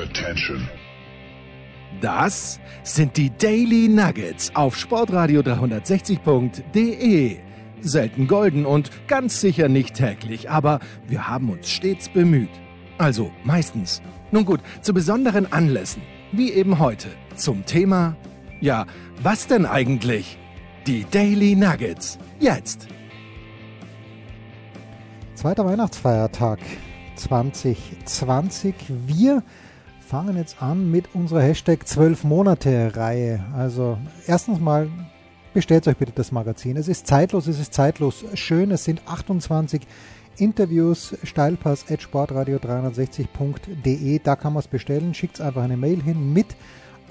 Attention. Das sind die Daily Nuggets auf Sportradio 360.de. Selten golden und ganz sicher nicht täglich, aber wir haben uns stets bemüht. Also meistens. Nun gut, zu besonderen Anlässen, wie eben heute, zum Thema, ja, was denn eigentlich? Die Daily Nuggets. Jetzt. Zweiter Weihnachtsfeiertag 2020. Wir fangen jetzt an mit unserer Hashtag 12 Monate Reihe. Also erstens mal bestellt euch bitte das Magazin. Es ist zeitlos, es ist zeitlos schön. Es sind 28 Interviews, Steilpass at sportradio360.de. Da kann man es bestellen. Schickt einfach eine Mail hin mit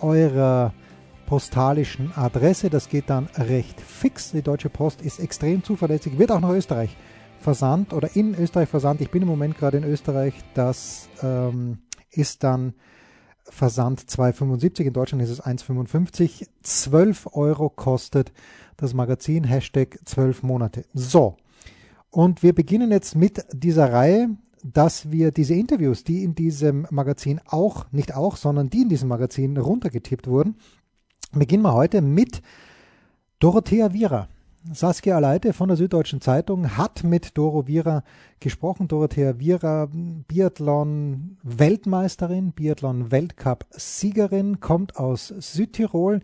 eurer postalischen Adresse. Das geht dann recht fix. Die Deutsche Post ist extrem zuverlässig, wird auch nach Österreich versandt oder in Österreich versandt. Ich bin im Moment gerade in Österreich. Das ähm, ist dann Versand 2,75. In Deutschland ist es 1,55. 12 Euro kostet das Magazin. Hashtag 12 Monate. So. Und wir beginnen jetzt mit dieser Reihe, dass wir diese Interviews, die in diesem Magazin auch, nicht auch, sondern die in diesem Magazin runtergetippt wurden, beginnen wir heute mit Dorothea Viera. Saskia Aleite von der Süddeutschen Zeitung hat mit Doro Vira gesprochen. Dorothea Vira, Biathlon-Weltmeisterin, Biathlon-Weltcup-Siegerin, kommt aus Südtirol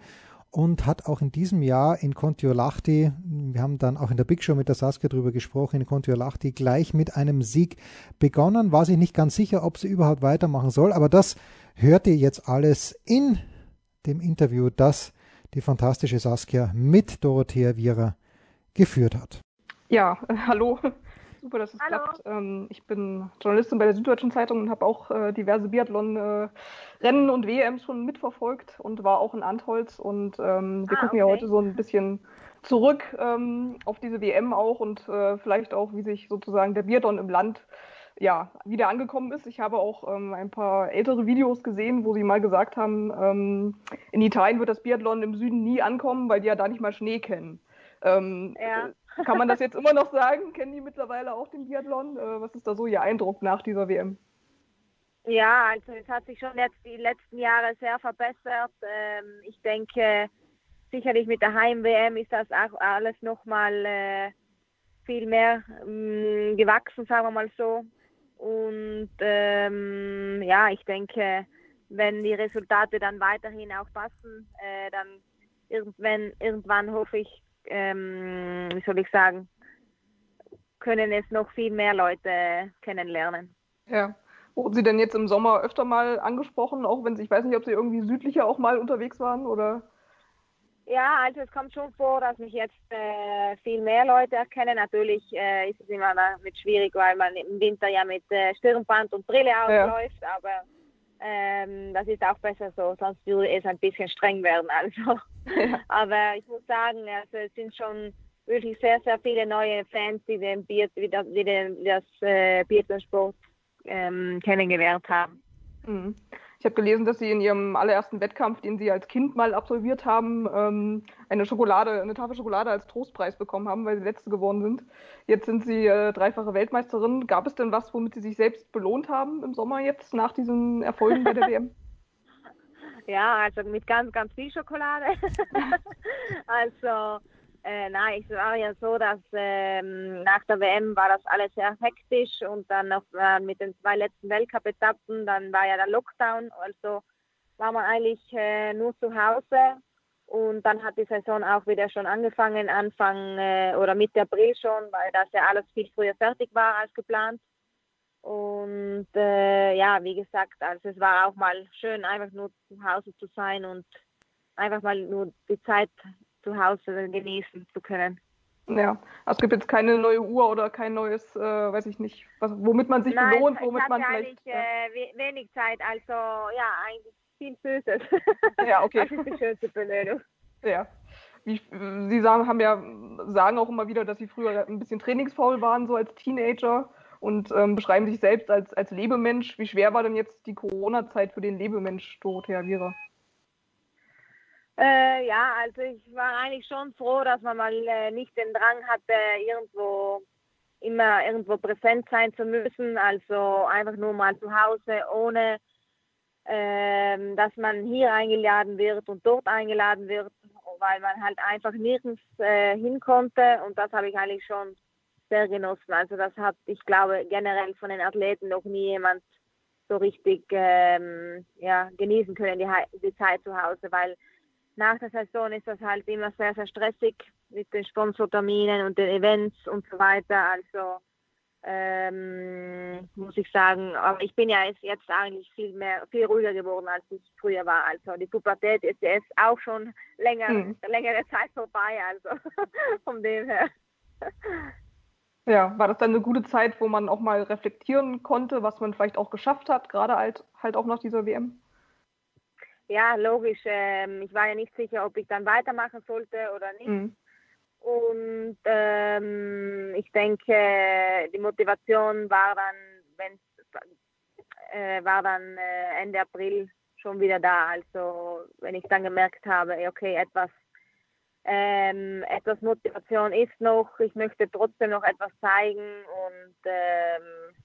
und hat auch in diesem Jahr in Kontiolahti, wir haben dann auch in der Big Show mit der Saskia drüber gesprochen, in Kontiolahti gleich mit einem Sieg begonnen. War sich nicht ganz sicher, ob sie überhaupt weitermachen soll, aber das hört ihr jetzt alles in dem Interview, das die fantastische Saskia mit Dorothea Vira geführt hat. Ja, äh, hallo. Super, dass es hallo. klappt. Ähm, ich bin Journalistin bei der Süddeutschen Zeitung und habe auch äh, diverse Biathlon-Rennen äh, und WMs schon mitverfolgt und war auch in Antholz. Und ähm, wir ah, gucken okay. ja heute so ein bisschen zurück ähm, auf diese WM auch und äh, vielleicht auch, wie sich sozusagen der Biathlon im Land ja, wieder angekommen ist. Ich habe auch ähm, ein paar ältere Videos gesehen, wo sie mal gesagt haben, ähm, in Italien wird das Biathlon im Süden nie ankommen, weil die ja da nicht mal Schnee kennen. Ähm, ja. Kann man das jetzt immer noch sagen? Kennen die mittlerweile auch den Biathlon? Äh, was ist da so Ihr Eindruck nach dieser WM? Ja, also es hat sich schon jetzt die letzten Jahre sehr verbessert. Ähm, ich denke, sicherlich mit der Heim-WM ist das auch alles nochmal äh, viel mehr ähm, gewachsen, sagen wir mal so. Und ähm, ja, ich denke, wenn die Resultate dann weiterhin auch passen, äh, dann irgendwann, irgendwann hoffe ich, ähm, wie soll ich sagen, können es noch viel mehr Leute kennenlernen. Ja. Wurden Sie denn jetzt im Sommer öfter mal angesprochen, auch wenn Sie, ich weiß nicht, ob Sie irgendwie südlicher auch mal unterwegs waren oder? Ja, also es kommt schon vor, dass mich jetzt äh, viel mehr Leute erkennen. Natürlich äh, ist es immer damit schwierig, weil man im Winter ja mit äh, Stirnband und Brille ausläuft, ja. aber ähm, das ist auch besser so, sonst würde es ein bisschen streng werden. Also. Ja. Aber ich muss sagen, also es sind schon wirklich sehr, sehr viele neue Fans, die den Bier, die das, die den, das äh, Biathlon-Sport ähm, kennengelernt haben. Mhm. Ich habe gelesen, dass Sie in Ihrem allerersten Wettkampf, den Sie als Kind mal absolviert haben, ähm, eine Schokolade, eine Tafel Schokolade als Trostpreis bekommen haben, weil Sie Letzte geworden sind. Jetzt sind Sie äh, dreifache Weltmeisterin. Gab es denn was, womit Sie sich selbst belohnt haben im Sommer jetzt nach diesen Erfolgen bei der WM? Ja, also mit ganz, ganz viel Schokolade. also äh, nein, es war ja so, dass ähm, nach der WM war das alles sehr hektisch und dann noch äh, mit den zwei letzten Weltcup-Etappen, dann war ja der Lockdown, also war man eigentlich äh, nur zu Hause und dann hat die Saison auch wieder schon angefangen, Anfang äh, oder Mitte April schon, weil das ja alles viel früher fertig war als geplant. Und äh, ja, wie gesagt, also es war auch mal schön, einfach nur zu Hause zu sein und einfach mal nur die Zeit zu Hause genießen zu können. Ja, also es gibt jetzt keine neue Uhr oder kein neues, äh, weiß ich nicht, was, womit man sich Nein, belohnt, womit man vielleicht. Ja. Äh, wenig Zeit, also ja, eigentlich viel Süßes. Ja, okay. Das ist die schönste Belohnung. Ja. Wie, Sie sagen, haben ja, sagen auch immer wieder, dass Sie früher ein bisschen trainingsfaul waren, so als Teenager und ähm, beschreiben sich selbst als, als Lebemensch. Wie schwer war denn jetzt die Corona-Zeit für den Lebemensch Dorothea Viera? Äh, ja, also ich war eigentlich schon froh, dass man mal äh, nicht den Drang hatte, irgendwo immer irgendwo präsent sein zu müssen. Also einfach nur mal zu Hause, ohne ähm, dass man hier eingeladen wird und dort eingeladen wird, weil man halt einfach nirgends äh, hin konnte und das habe ich eigentlich schon sehr genossen. Also das hat, ich glaube, generell von den Athleten noch nie jemand so richtig ähm, ja, genießen können, die, die Zeit zu Hause, weil nach der Saison ist das halt immer sehr, sehr stressig mit den Sponsorterminen und den Events und so weiter. Also ähm, muss ich sagen, aber ich bin ja jetzt eigentlich viel mehr, viel ruhiger geworden, als ich früher war. Also die Pubertät ist jetzt auch schon länger, hm. längere Zeit vorbei, also von dem her. Ja, war das dann eine gute Zeit, wo man auch mal reflektieren konnte, was man vielleicht auch geschafft hat, gerade halt, halt auch nach dieser WM? Ja, logisch. Ähm, ich war ja nicht sicher, ob ich dann weitermachen sollte oder nicht. Mhm. Und ähm, ich denke, die Motivation war dann, wenn äh, war dann äh, Ende April schon wieder da. Also wenn ich dann gemerkt habe, okay, etwas ähm, etwas Motivation ist noch, ich möchte trotzdem noch etwas zeigen und, ähm,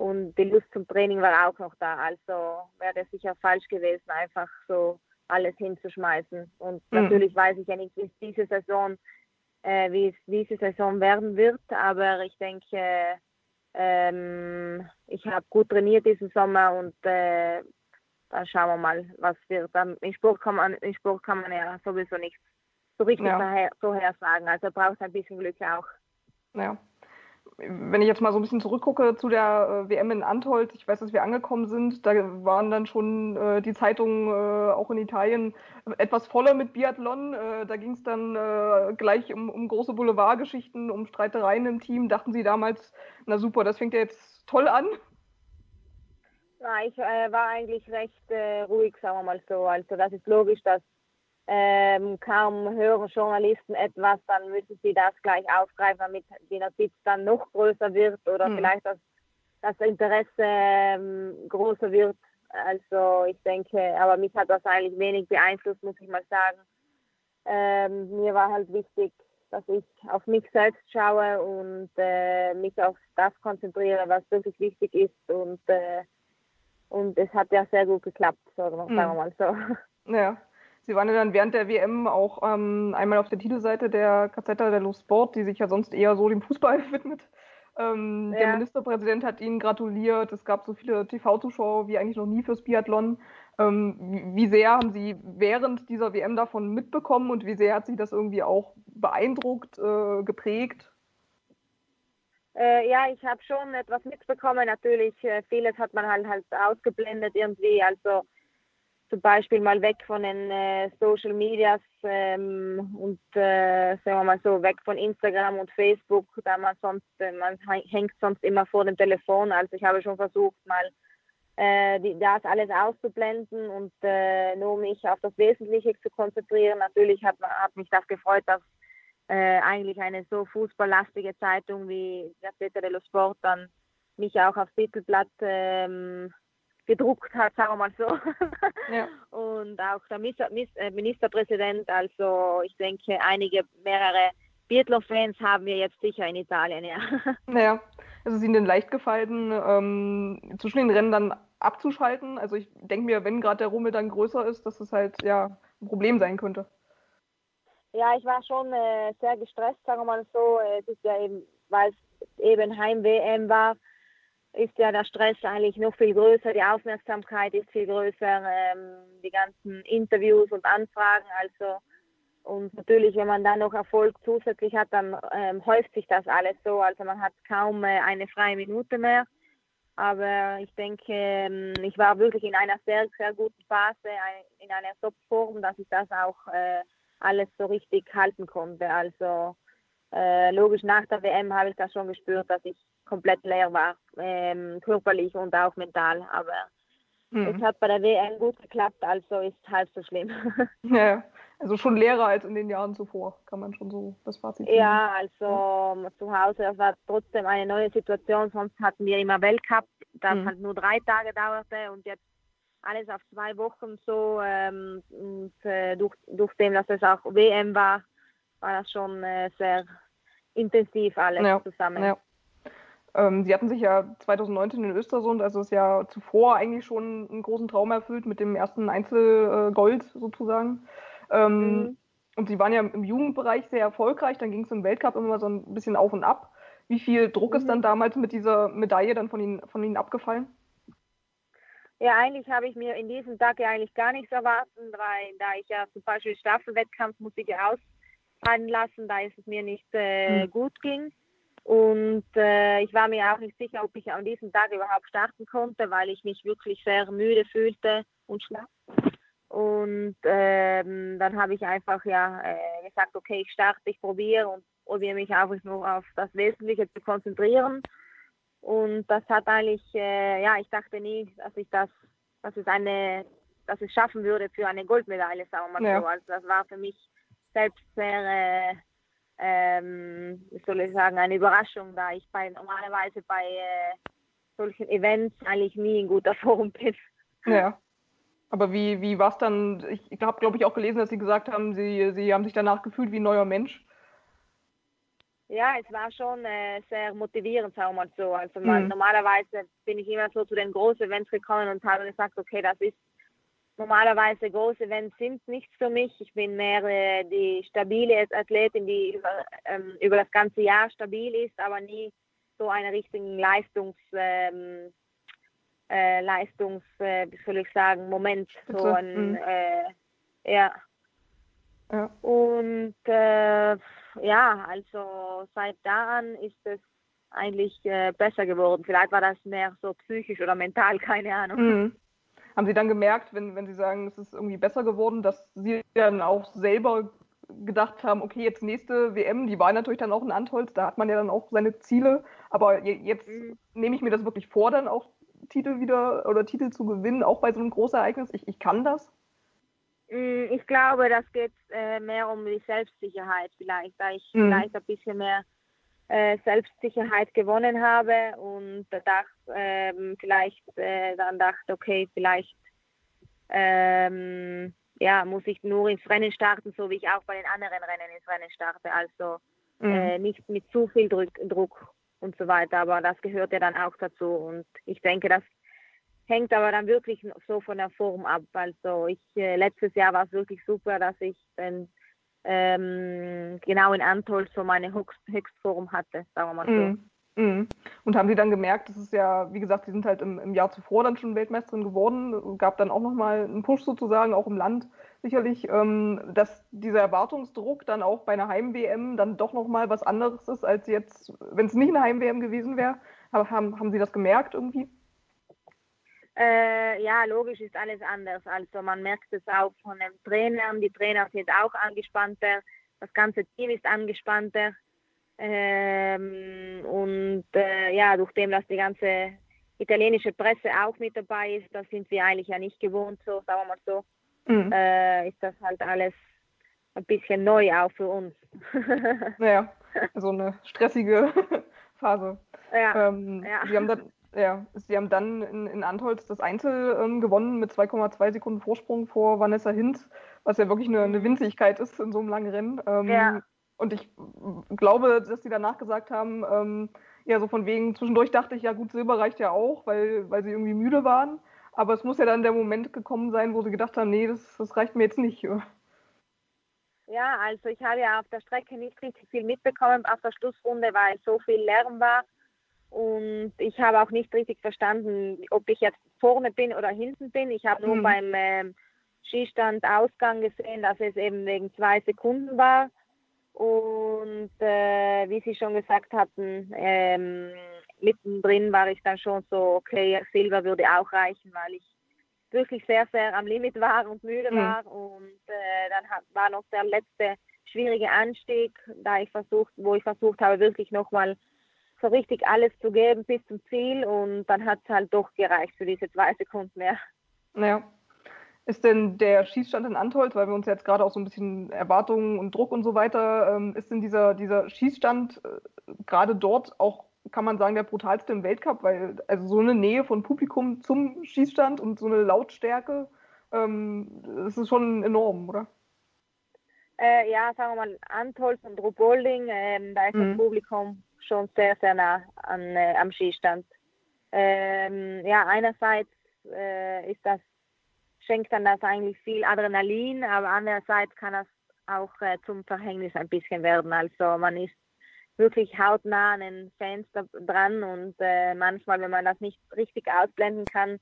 und die Lust zum Training war auch noch da. Also wäre es sicher falsch gewesen, einfach so alles hinzuschmeißen. Und mhm. natürlich weiß ich ja nicht, wie es diese Saison, äh, wie es diese Saison werden wird, aber ich denke, ähm, ich habe gut trainiert diesen Sommer und äh, dann schauen wir mal, was wird. Im Sport kann man, im Sport kann man ja sowieso nichts so richtig ja. vorhersagen. Also braucht ein bisschen Glück auch. Ja. Wenn ich jetzt mal so ein bisschen zurückgucke zu der äh, WM in Antolz, ich weiß, dass wir angekommen sind, da waren dann schon äh, die Zeitungen äh, auch in Italien etwas voller mit Biathlon. Äh, da ging es dann äh, gleich um, um große Boulevardgeschichten, um Streitereien im Team. Dachten Sie damals, na super, das fängt ja jetzt toll an? Ja, ich äh, war eigentlich recht ruhig, sagen wir mal so. Also das ist logisch, dass ähm, kaum hören Journalisten etwas, dann müssen sie das gleich aufgreifen, damit die Notiz dann noch größer wird oder mhm. vielleicht das, das Interesse ähm, größer wird. Also ich denke, aber mich hat das eigentlich wenig beeinflusst, muss ich mal sagen. Ähm, mir war halt wichtig, dass ich auf mich selbst schaue und äh, mich auf das konzentriere, was wirklich wichtig ist und äh, und es hat ja sehr gut geklappt, sagen wir mhm. mal so. Ja. Sie waren ja dann während der WM auch ähm, einmal auf der Titelseite der Gazzetta dello Sport, die sich ja sonst eher so dem Fußball widmet. Ähm, ja. Der Ministerpräsident hat Ihnen gratuliert. Es gab so viele TV-Zuschauer wie eigentlich noch nie fürs Biathlon. Ähm, wie, wie, sehr haben Sie während dieser WM davon mitbekommen und wie sehr hat Sie das irgendwie auch beeindruckt, äh, geprägt? Äh, ja, ich habe schon etwas mitbekommen. Natürlich, äh, vieles hat man halt, halt ausgeblendet irgendwie. Also zum Beispiel mal weg von den äh, Social Medias ähm, und äh, sagen wir mal so weg von Instagram und Facebook, da man sonst äh, man hängt sonst immer vor dem Telefon. Also ich habe schon versucht mal äh, die, das alles auszublenden und äh, nur mich auf das Wesentliche zu konzentrieren. Natürlich hat, hat mich das gefreut, dass äh, eigentlich eine so fußballlastige Zeitung wie Gazzetta dello Sport dann mich auch aufs Titelblatt ähm, gedruckt hat, sagen wir mal so. Ja. Und auch der äh, Ministerpräsident, also ich denke, einige, mehrere Biathlon-Fans haben wir jetzt sicher in Italien, ja. Naja, es ist Ihnen leicht gefallen, ähm, zwischen den Rennen dann abzuschalten. Also ich denke mir, wenn gerade der Rummel dann größer ist, dass es halt ja ein Problem sein könnte. Ja, ich war schon äh, sehr gestresst, sagen wir mal so. Es ist ja eben, weil es eben Heim-WM war, ist ja der Stress eigentlich noch viel größer, die Aufmerksamkeit ist viel größer, ähm, die ganzen Interviews und Anfragen. Also und natürlich, wenn man dann noch Erfolg zusätzlich hat, dann ähm, häuft sich das alles so. Also man hat kaum äh, eine freie Minute mehr. Aber ich denke, ähm, ich war wirklich in einer sehr, sehr guten Phase, in einer Top-Form, dass ich das auch äh, alles so richtig halten konnte. Also äh, logisch nach der WM habe ich das schon gespürt, dass ich komplett leer war, ähm, körperlich und auch mental. Aber mhm. es hat bei der WM gut geklappt, also ist halb so schlimm. Ja, also schon leerer als in den Jahren zuvor, kann man schon so das Fazit ziehen. Ja, also ja. zu Hause das war trotzdem eine neue Situation. Sonst hatten wir immer Weltcup, das mhm. halt nur drei Tage dauerte und jetzt alles auf zwei Wochen so. Ähm, und äh, durch, durch dem, dass es auch WM war, war das schon äh, sehr intensiv alles ja. zusammen. Ja. Ähm, sie hatten sich ja 2019 in Östersund, also das Jahr zuvor, eigentlich schon einen großen Traum erfüllt mit dem ersten Einzelgold sozusagen. Ähm, mhm. Und sie waren ja im Jugendbereich sehr erfolgreich, dann ging es im Weltcup immer so ein bisschen auf und ab. Wie viel Druck mhm. ist dann damals mit dieser Medaille dann von Ihnen, von Ihnen abgefallen? Ja, eigentlich habe ich mir in diesem Tag ja eigentlich gar nichts erwartet, weil da ich ja zum Beispiel Staffelwettkampfmusik ausfallen lassen, da es mir nicht äh, mhm. gut ging. Und äh, ich war mir auch nicht sicher, ob ich an diesem Tag überhaupt starten konnte, weil ich mich wirklich sehr müde fühlte und schlapp. Und ähm, dann habe ich einfach ja äh, gesagt, okay, ich starte, ich probiere und probiere mich einfach nur auf das Wesentliche zu konzentrieren. Und das hat eigentlich, äh, ja, ich dachte nie, dass ich das, dass es eine, dass ich schaffen würde für eine Goldmedaille, sagen wir mal ja. so. Also das war für mich selbst äh, ähm, wie soll ich sagen, eine Überraschung, da ich bei, normalerweise bei äh, solchen Events eigentlich nie in guter Form bin. Ja. Aber wie, wie war es dann? Ich, ich habe, glaube ich, auch gelesen, dass Sie gesagt haben, Sie, Sie haben sich danach gefühlt wie ein neuer Mensch. Ja, es war schon äh, sehr motivierend, sagen wir mal so. Also man, mhm. normalerweise bin ich immer so zu den großen Events gekommen und habe gesagt, okay, das ist normalerweise große Events sind nichts für mich. Ich bin mehr äh, die stabile Athletin, die über, ähm, über das ganze Jahr stabil ist, aber nie so einen richtigen Leistungs, ähm, äh, Leistungs, äh, wie soll ich sagen, Moment. So ein, mhm. äh, ja. ja. Und äh, ja, also seit da an ist es eigentlich äh, besser geworden. Vielleicht war das mehr so psychisch oder mental, keine Ahnung. Mhm. Haben Sie dann gemerkt, wenn, wenn Sie sagen, es ist irgendwie besser geworden, dass Sie dann auch selber gedacht haben, okay, jetzt nächste WM, die war natürlich dann auch in Antholz, da hat man ja dann auch seine Ziele, aber jetzt mhm. nehme ich mir das wirklich vor, dann auch Titel wieder oder Titel zu gewinnen, auch bei so einem Großereignis. Ich, ich kann das? Mm, ich glaube, das geht äh, mehr um die Selbstsicherheit vielleicht, da ich mhm. vielleicht ein bisschen mehr Selbstsicherheit gewonnen habe und dachte ähm, vielleicht äh, dann dachte, okay, vielleicht ähm, ja, muss ich nur ins Rennen starten, so wie ich auch bei den anderen Rennen ins Rennen starte. Also mhm. äh, nicht mit zu viel Druck, Druck und so weiter, aber das gehört ja dann auch dazu und ich denke, das hängt aber dann wirklich so von der Form ab. Also ich äh, letztes Jahr war es wirklich super, dass ich den ähm, genau in Antol so meine Höchst Höchstform hatte, sagen wir mal so. Mm. Und haben Sie dann gemerkt, das ist ja, wie gesagt, Sie sind halt im, im Jahr zuvor dann schon Weltmeisterin geworden, gab dann auch nochmal einen Push sozusagen, auch im Land sicherlich, ähm, dass dieser Erwartungsdruck dann auch bei einer Heim-WM dann doch nochmal was anderes ist, als jetzt, wenn es nicht eine Heim-WM gewesen wäre. Haben, haben Sie das gemerkt irgendwie? Äh, ja, logisch ist alles anders. Also man merkt es auch von den Trainern. Die Trainer sind auch angespannter. Das ganze Team ist angespannter. Ähm, und äh, ja, durch dem, dass die ganze italienische Presse auch mit dabei ist, das sind wir eigentlich ja nicht gewohnt, so sagen wir mal so, mhm. äh, ist das halt alles ein bisschen neu auch für uns. naja, so eine stressige Phase. Ja, ähm, ja. Sie haben dann ja, sie haben dann in, in Antholz das Einzel ähm, gewonnen mit 2,2 Sekunden Vorsprung vor Vanessa Hinz, was ja wirklich eine, eine Winzigkeit ist in so einem langen Rennen. Ähm, ja. Und ich glaube, dass sie danach gesagt haben, ähm, ja, so von wegen, zwischendurch dachte ich, ja gut, Silber reicht ja auch, weil, weil sie irgendwie müde waren. Aber es muss ja dann der Moment gekommen sein, wo sie gedacht haben, nee, das, das reicht mir jetzt nicht. Ja, also ich habe ja auf der Strecke nicht richtig viel mitbekommen auf der Schlussrunde, weil so viel Lärm war. Und ich habe auch nicht richtig verstanden, ob ich jetzt vorne bin oder hinten bin. Ich habe nur mhm. beim ähm, Skistand Ausgang gesehen, dass es eben wegen zwei Sekunden war. Und äh, wie Sie schon gesagt hatten, ähm, mittendrin war ich dann schon so, okay, Silber würde auch reichen, weil ich wirklich sehr, sehr am Limit war und müde mhm. war. Und äh, dann hat, war noch der letzte schwierige Anstieg, da ich versucht, wo ich versucht habe, wirklich nochmal so richtig alles zu geben bis zum Ziel und dann hat es halt doch gereicht für diese zwei Sekunden mehr. Ja. Ist denn der Schießstand in Antolz, weil wir uns jetzt gerade auch so ein bisschen Erwartungen und Druck und so weiter, ähm, ist denn dieser, dieser Schießstand äh, gerade dort auch, kann man sagen, der brutalste im Weltcup? Weil also so eine Nähe von Publikum zum Schießstand und so eine Lautstärke, ähm, das ist schon enorm, oder? Äh, ja, sagen wir mal, Antolz und Ruhpolding, ähm, da ist mhm. das Publikum schon sehr, sehr nah an, äh, am Skistand. Ähm, ja, einerseits äh, ist das, schenkt dann das eigentlich viel Adrenalin, aber andererseits kann das auch äh, zum Verhängnis ein bisschen werden. Also man ist wirklich hautnah an den Fans dran und äh, manchmal, wenn man das nicht richtig ausblenden kann,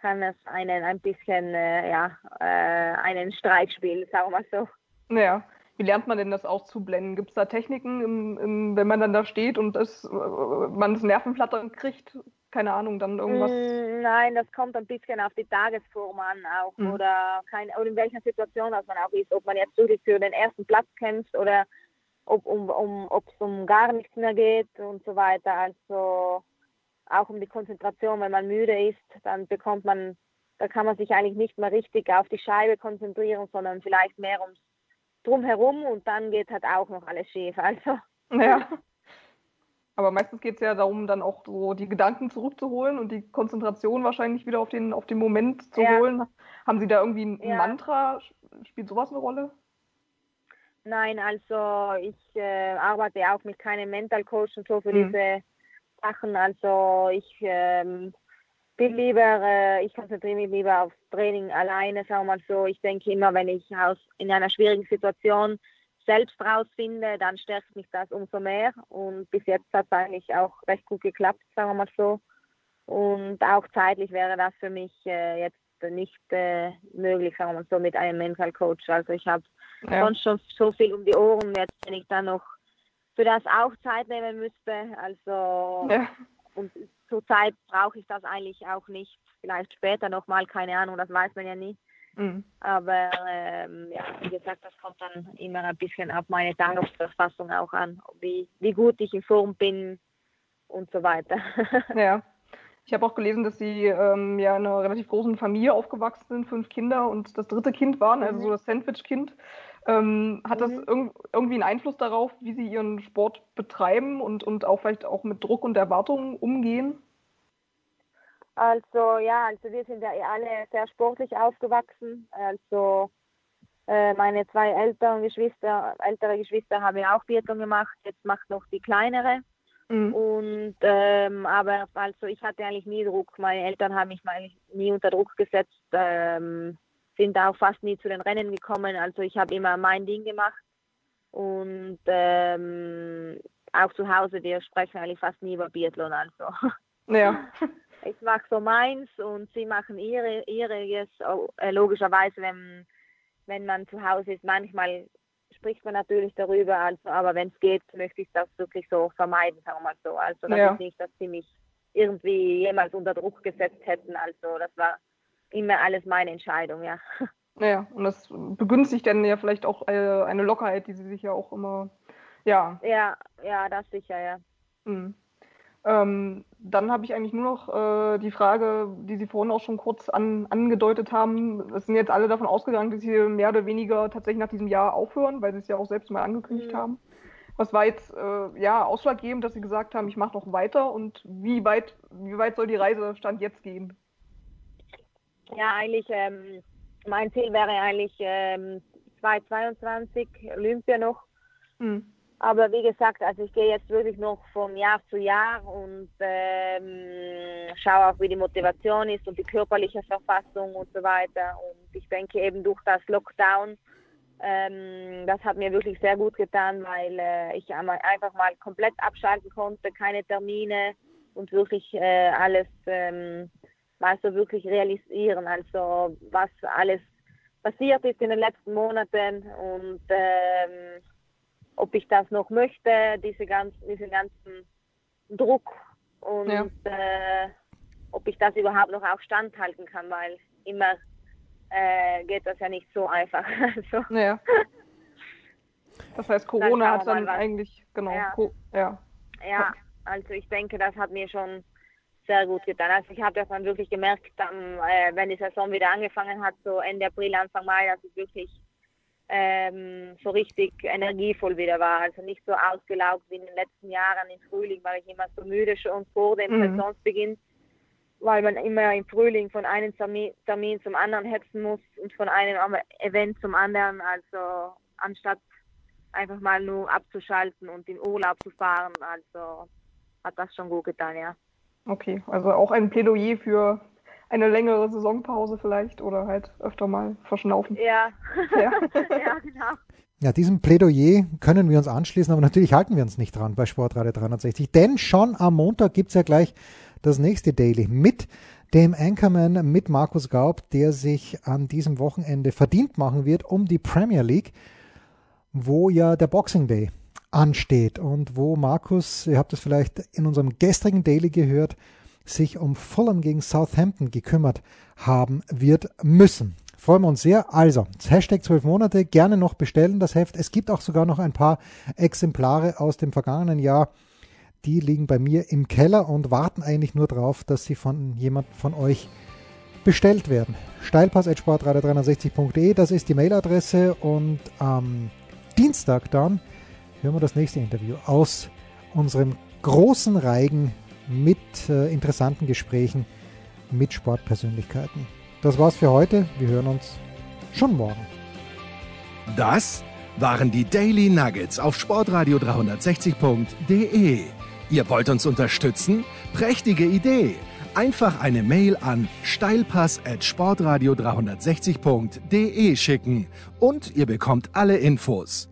kann es einen ein bisschen, äh, ja, äh, einen Streich spielen, sagen wir mal so. Ja. Wie lernt man denn das auszublenden? Gibt es da Techniken, im, im, wenn man dann da steht und es, äh, man das Nervenflattern kriegt? Keine Ahnung, dann irgendwas? Mm, nein, das kommt ein bisschen auf die Tagesform an auch mhm. oder, kein, oder in welcher Situation das man auch ist. Ob man jetzt wirklich für den ersten Platz kämpft oder ob um, um, es um gar nichts mehr geht und so weiter. Also auch um die Konzentration, wenn man müde ist, dann bekommt man, da kann man sich eigentlich nicht mehr richtig auf die Scheibe konzentrieren, sondern vielleicht mehr ums Drumherum und dann geht halt auch noch alles schief. Also. Ja. Aber meistens geht es ja darum, dann auch so die Gedanken zurückzuholen und die Konzentration wahrscheinlich wieder auf den, auf den Moment zu ja. holen. Haben Sie da irgendwie ein ja. Mantra? Spielt sowas eine Rolle? Nein, also ich äh, arbeite auch mit keinem Mental Coach und so für mhm. diese Sachen. Also ich ähm, bin lieber, äh, ich konzentriere mich lieber aufs Training alleine, sagen wir mal so. Ich denke immer, wenn ich aus, in einer schwierigen Situation selbst rausfinde, dann stärkt mich das umso mehr. Und bis jetzt hat es eigentlich auch recht gut geklappt, sagen wir mal so. Und auch zeitlich wäre das für mich äh, jetzt nicht äh, möglich, sagen wir mal so, mit einem Mental Coach. Also ich habe ja. sonst schon so viel um die Ohren, jetzt wenn ich dann noch für das auch Zeit nehmen müsste. Also ja. Und zurzeit brauche ich das eigentlich auch nicht. Vielleicht später nochmal, keine Ahnung, das weiß man ja nie. Mhm. Aber ähm, ja, wie gesagt, das kommt dann immer ein bisschen auf meine Tagesverfassung auch an, wie, wie gut ich in Form bin und so weiter. Ja. Ich habe auch gelesen, dass Sie ähm, ja in einer relativ großen Familie aufgewachsen sind, fünf Kinder und das dritte Kind waren, also mhm. so das Sandwich-Kind. Ähm, hat mhm. das irg irgendwie einen Einfluss darauf, wie Sie Ihren Sport betreiben und, und auch vielleicht auch mit Druck und Erwartungen umgehen? Also ja, also wir sind ja alle sehr sportlich aufgewachsen. Also äh, meine zwei älteren Geschwister, ältere Geschwister haben ja auch Biathlon gemacht. Jetzt macht noch die kleinere. Mhm. Und ähm, aber also ich hatte eigentlich nie Druck. Meine Eltern haben mich eigentlich nie unter Druck gesetzt. Ähm, sind auch fast nie zu den Rennen gekommen. Also ich habe immer mein Ding gemacht. Und ähm, auch zu Hause, wir sprechen eigentlich fast nie über Biathlon. Also. Ja. Ich mache so meins und sie machen ihre, ihres. Oh, äh, logischerweise, wenn, wenn man zu Hause ist, manchmal spricht man natürlich darüber, also, aber wenn es geht, möchte ich das wirklich so vermeiden, sagen wir mal so. Also das ja. ist nicht, dass sie mich irgendwie jemals unter Druck gesetzt hätten. Also das war immer alles meine Entscheidung, ja. Naja, und das begünstigt dann ja vielleicht auch äh, eine Lockerheit, die sie sich ja auch immer, ja. Ja, ja, das sicher, ja. Mhm. Ähm, dann habe ich eigentlich nur noch äh, die Frage, die Sie vorhin auch schon kurz an, angedeutet haben. Es sind jetzt alle davon ausgegangen, dass Sie mehr oder weniger tatsächlich nach diesem Jahr aufhören, weil Sie es ja auch selbst mal angekündigt mhm. haben. Was war jetzt äh, ja ausschlaggebend, dass Sie gesagt haben, ich mache noch weiter und wie weit, wie weit soll die Reise Stand jetzt gehen? Ja, eigentlich, ähm, mein Ziel wäre eigentlich ähm, 2022 Olympia noch. Mhm. Aber wie gesagt, also ich gehe jetzt wirklich noch von Jahr zu Jahr und ähm, schaue auch, wie die Motivation ist und die körperliche Verfassung und so weiter. Und ich denke eben durch das Lockdown, ähm, das hat mir wirklich sehr gut getan, weil äh, ich einfach mal komplett abschalten konnte, keine Termine und wirklich äh, alles ähm, so wirklich realisieren, also was alles passiert ist in den letzten Monaten und ähm, ob ich das noch möchte, diese ganzen, diesen ganzen Druck und ja. äh, ob ich das überhaupt noch auch standhalten kann, weil immer äh, geht das ja nicht so einfach. also, ja. Das heißt, Corona hat dann eigentlich, genau, ja. ja. Ja, also ich denke, das hat mir schon sehr gut getan. Also ich habe das dann wirklich gemerkt, dann, äh, wenn die Saison wieder angefangen hat, so Ende April, Anfang Mai, dass ich wirklich ähm, so richtig energievoll wieder war. Also nicht so ausgelaugt wie in den letzten Jahren im Frühling, weil ich immer so müde schon vor dem mhm. Saisonsbeginn, weil man immer im Frühling von einem Termin zum anderen hetzen muss und von einem Event zum anderen. Also anstatt einfach mal nur abzuschalten und in Urlaub zu fahren. Also hat das schon gut getan, ja. Okay, also auch ein Plädoyer für eine längere Saisonpause vielleicht oder halt öfter mal verschnaufen. Ja, ja, ja genau. Ja, diesem Plädoyer können wir uns anschließen, aber natürlich halten wir uns nicht dran bei Sportradio 360, denn schon am Montag gibt es ja gleich das nächste Daily mit dem Anchorman, mit Markus Gaub, der sich an diesem Wochenende verdient machen wird um die Premier League, wo ja der Boxing Day ansteht und wo Markus, ihr habt es vielleicht in unserem gestrigen Daily gehört, sich um Fulham gegen Southampton gekümmert haben wird müssen. Freuen wir uns sehr. Also, Hashtag 12 Monate, gerne noch bestellen das Heft. Es gibt auch sogar noch ein paar Exemplare aus dem vergangenen Jahr. Die liegen bei mir im Keller und warten eigentlich nur darauf, dass sie von jemand von euch bestellt werden. Steilpass.sportradio360.de, das ist die Mailadresse und am Dienstag dann hören wir das nächste Interview aus unserem großen Reigen mit äh, interessanten Gesprächen mit Sportpersönlichkeiten. Das war's für heute. Wir hören uns schon morgen. Das waren die Daily Nuggets auf Sportradio 360.de. Ihr wollt uns unterstützen? Prächtige Idee! Einfach eine Mail an steilpass@sportradio 360.de schicken und ihr bekommt alle Infos.